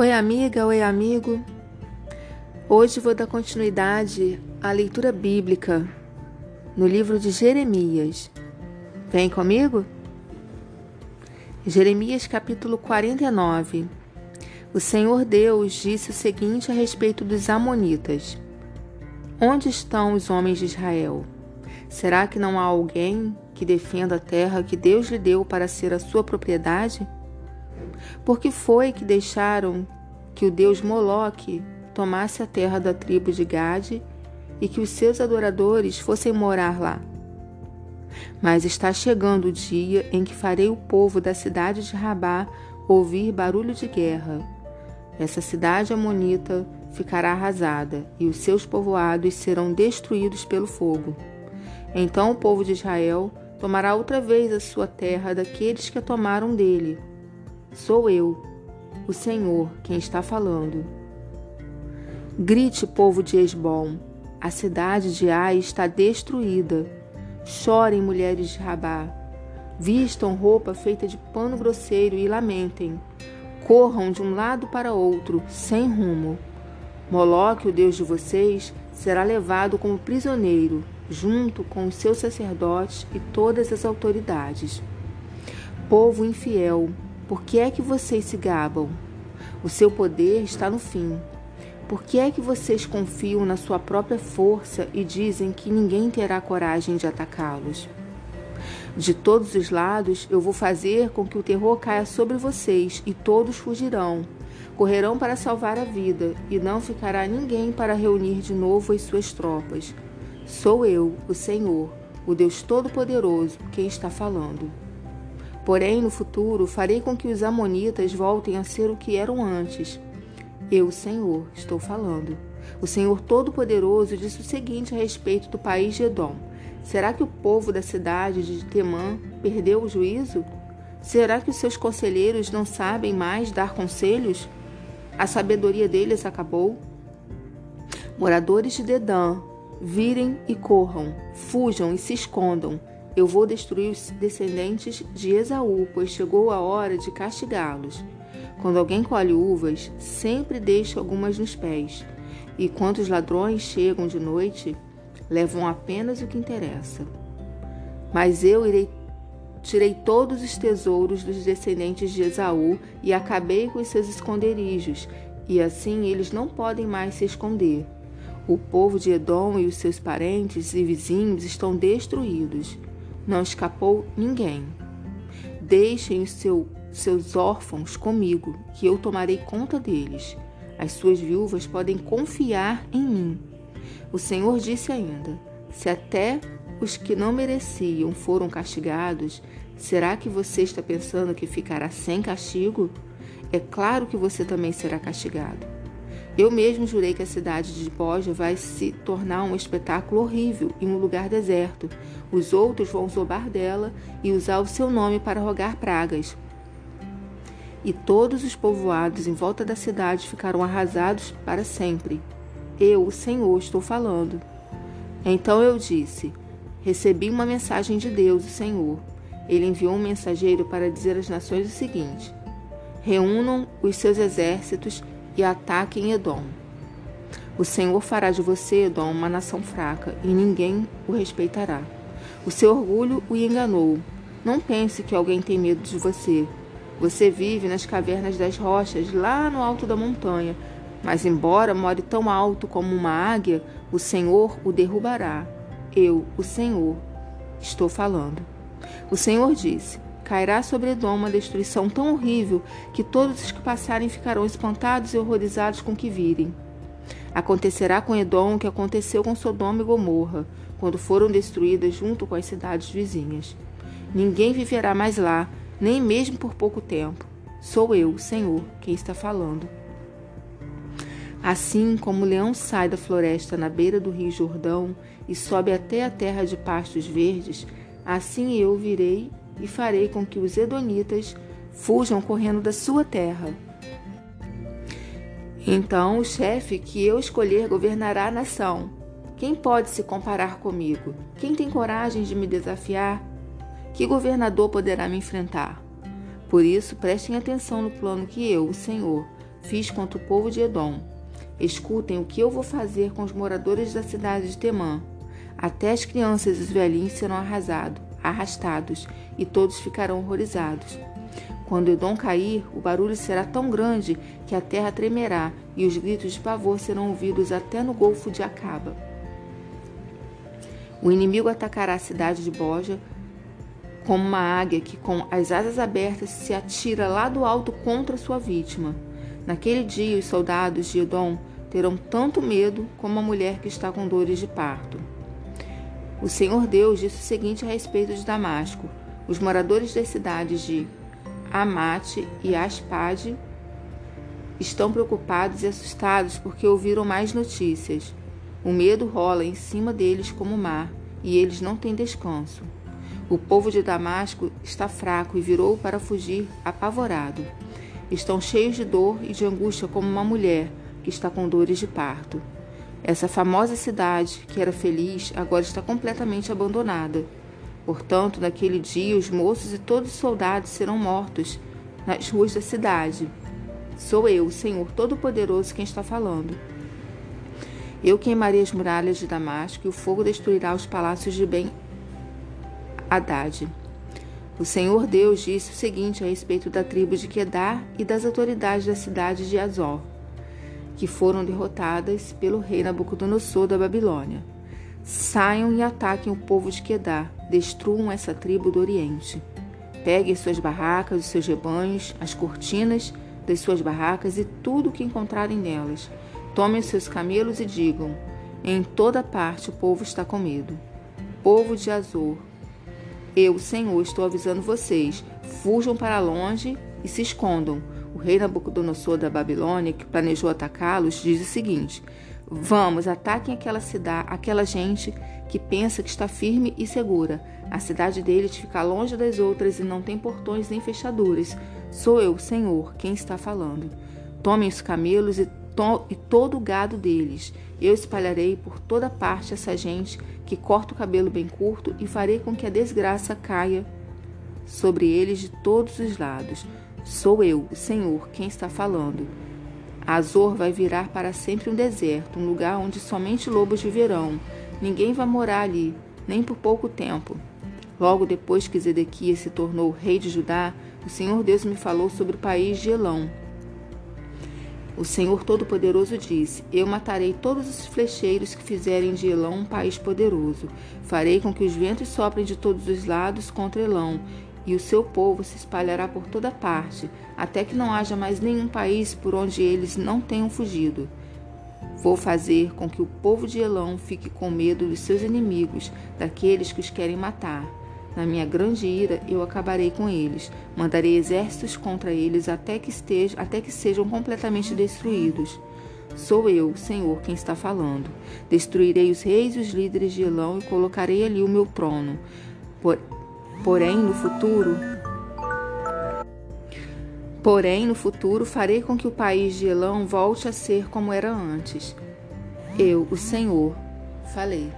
Oi, amiga, oi, amigo. Hoje vou dar continuidade à leitura bíblica no livro de Jeremias. Vem comigo? Jeremias capítulo 49. O Senhor Deus disse o seguinte a respeito dos Amonitas: Onde estão os homens de Israel? Será que não há alguém que defenda a terra que Deus lhe deu para ser a sua propriedade? Por que foi que deixaram que o deus Moloque tomasse a terra da tribo de Gade e que os seus adoradores fossem morar lá? Mas está chegando o dia em que farei o povo da cidade de Rabá ouvir barulho de guerra. Essa cidade amonita ficará arrasada e os seus povoados serão destruídos pelo fogo. Então o povo de Israel tomará outra vez a sua terra daqueles que a tomaram dele. Sou eu, o Senhor, quem está falando. Grite, povo de Esbom, a cidade de Ai está destruída. Chorem, mulheres de Rabá. Vistam roupa feita de pano grosseiro e lamentem. Corram de um lado para outro, sem rumo. Moloque, o Deus de vocês, será levado como prisioneiro, junto com os seus sacerdotes e todas as autoridades. Povo infiel, por que é que vocês se gabam? O seu poder está no fim. Por que é que vocês confiam na sua própria força e dizem que ninguém terá coragem de atacá-los? De todos os lados eu vou fazer com que o terror caia sobre vocês e todos fugirão. Correrão para salvar a vida e não ficará ninguém para reunir de novo as suas tropas. Sou eu, o Senhor, o Deus Todo-Poderoso, quem está falando. Porém, no futuro, farei com que os Amonitas voltem a ser o que eram antes. Eu, Senhor, estou falando. O Senhor Todo-Poderoso disse o seguinte a respeito do país de Edom: Será que o povo da cidade de Temã perdeu o juízo? Será que os seus conselheiros não sabem mais dar conselhos? A sabedoria deles acabou? Moradores de Dedã, virem e corram, fujam e se escondam eu vou destruir os descendentes de Esaú, pois chegou a hora de castigá-los. Quando alguém colhe uvas, sempre deixa algumas nos pés. E quando os ladrões chegam de noite, levam apenas o que interessa. Mas eu irei tirei todos os tesouros dos descendentes de Esaú e acabei com os seus esconderijos, e assim eles não podem mais se esconder. O povo de Edom e os seus parentes e vizinhos estão destruídos. Não escapou ninguém. Deixem os seu, seus órfãos comigo, que eu tomarei conta deles. As suas viúvas podem confiar em mim. O Senhor disse ainda: Se até os que não mereciam foram castigados, será que você está pensando que ficará sem castigo? É claro que você também será castigado. Eu mesmo jurei que a cidade de Boja vai se tornar um espetáculo horrível em um lugar deserto. Os outros vão zombar dela e usar o seu nome para rogar pragas. E todos os povoados em volta da cidade ficarão arrasados para sempre. Eu, o Senhor, estou falando. Então eu disse: Recebi uma mensagem de Deus, o Senhor. Ele enviou um mensageiro para dizer às nações o seguinte: Reúnam os seus exércitos e ataquem Edom. O Senhor fará de você, Edom, uma nação fraca, e ninguém o respeitará. O seu orgulho o enganou. Não pense que alguém tem medo de você. Você vive nas cavernas das rochas, lá no alto da montanha. Mas, embora more tão alto como uma águia, o Senhor o derrubará. Eu, o Senhor, estou falando. O Senhor disse: Cairá sobre Edom uma destruição tão horrível que todos os que passarem ficarão espantados e horrorizados com o que virem. Acontecerá com Edom o que aconteceu com Sodoma e Gomorra, quando foram destruídas junto com as cidades vizinhas. Ninguém viverá mais lá, nem mesmo por pouco tempo. Sou eu, Senhor, quem está falando. Assim como o leão sai da floresta na beira do rio Jordão e sobe até a terra de pastos verdes, assim eu virei e farei com que os Edonitas fujam correndo da sua terra. Então o chefe que eu escolher governará a nação. Quem pode se comparar comigo? Quem tem coragem de me desafiar? Que governador poderá me enfrentar? Por isso, prestem atenção no plano que eu, o Senhor, fiz contra o povo de Edom. Escutem o que eu vou fazer com os moradores da cidade de Temã. Até as crianças e os velhinhos serão arrasados, arrastados, e todos ficarão horrorizados. Quando Edom cair, o barulho será tão grande que a terra tremerá e os gritos de pavor serão ouvidos até no golfo de Acaba. O inimigo atacará a cidade de Boja como uma águia que, com as asas abertas, se atira lá do alto contra sua vítima. Naquele dia, os soldados de Edom terão tanto medo como a mulher que está com dores de parto. O Senhor Deus disse o seguinte a respeito de Damasco: Os moradores das cidades de Amate e Aspade estão preocupados e assustados porque ouviram mais notícias. O medo rola em cima deles como o mar, e eles não têm descanso. O povo de Damasco está fraco e virou para fugir apavorado. Estão cheios de dor e de angústia como uma mulher que está com dores de parto. Essa famosa cidade, que era feliz, agora está completamente abandonada. Portanto, naquele dia, os moços e todos os soldados serão mortos nas ruas da cidade. Sou eu, o Senhor Todo-Poderoso, quem está falando. Eu queimarei as muralhas de Damasco e o fogo destruirá os palácios de Ben Haddad. O Senhor Deus disse o seguinte a respeito da tribo de Quedar e das autoridades da cidade de Azor, que foram derrotadas pelo rei Nabucodonosor da Babilônia. Saiam e ataquem o povo de Quedar, destruam essa tribo do Oriente. Peguem suas barracas, os seus rebanhos, as cortinas das suas barracas e tudo o que encontrarem nelas. Tomem seus camelos e digam: Em toda parte o povo está com medo. Povo de Azor, eu, Senhor, estou avisando vocês: fujam para longe e se escondam. O rei Nabucodonosor da Babilônia, que planejou atacá-los, diz o seguinte: Vamos, ataquem aquela cidade, aquela gente que pensa que está firme e segura. A cidade deles fica longe das outras e não tem portões nem fechaduras. Sou eu, Senhor, quem está falando. Tomem os camelos e, to e todo o gado deles. Eu espalharei por toda parte essa gente que corta o cabelo bem curto e farei com que a desgraça caia sobre eles de todos os lados. Sou eu, o Senhor, quem está falando. Azor vai virar para sempre um deserto, um lugar onde somente lobos viverão. Ninguém vai morar ali, nem por pouco tempo. Logo depois que Zedequias se tornou rei de Judá, o Senhor Deus me falou sobre o país de Elão. O Senhor Todo-Poderoso disse: Eu matarei todos os flecheiros que fizerem de Elão um país poderoso. Farei com que os ventos soprem de todos os lados contra Elão, e o seu povo se espalhará por toda parte, até que não haja mais nenhum país por onde eles não tenham fugido. Vou fazer com que o povo de Elão fique com medo dos seus inimigos, daqueles que os querem matar. Na minha grande ira, eu acabarei com eles. Mandarei exércitos contra eles até que, estejam, até que sejam completamente destruídos. Sou eu, Senhor, quem está falando. Destruirei os reis e os líderes de Elão e colocarei ali o meu trono. Por, Porém, no futuro, porém no futuro farei com que o país de Elão volte a ser como era antes. Eu, o Senhor, falei.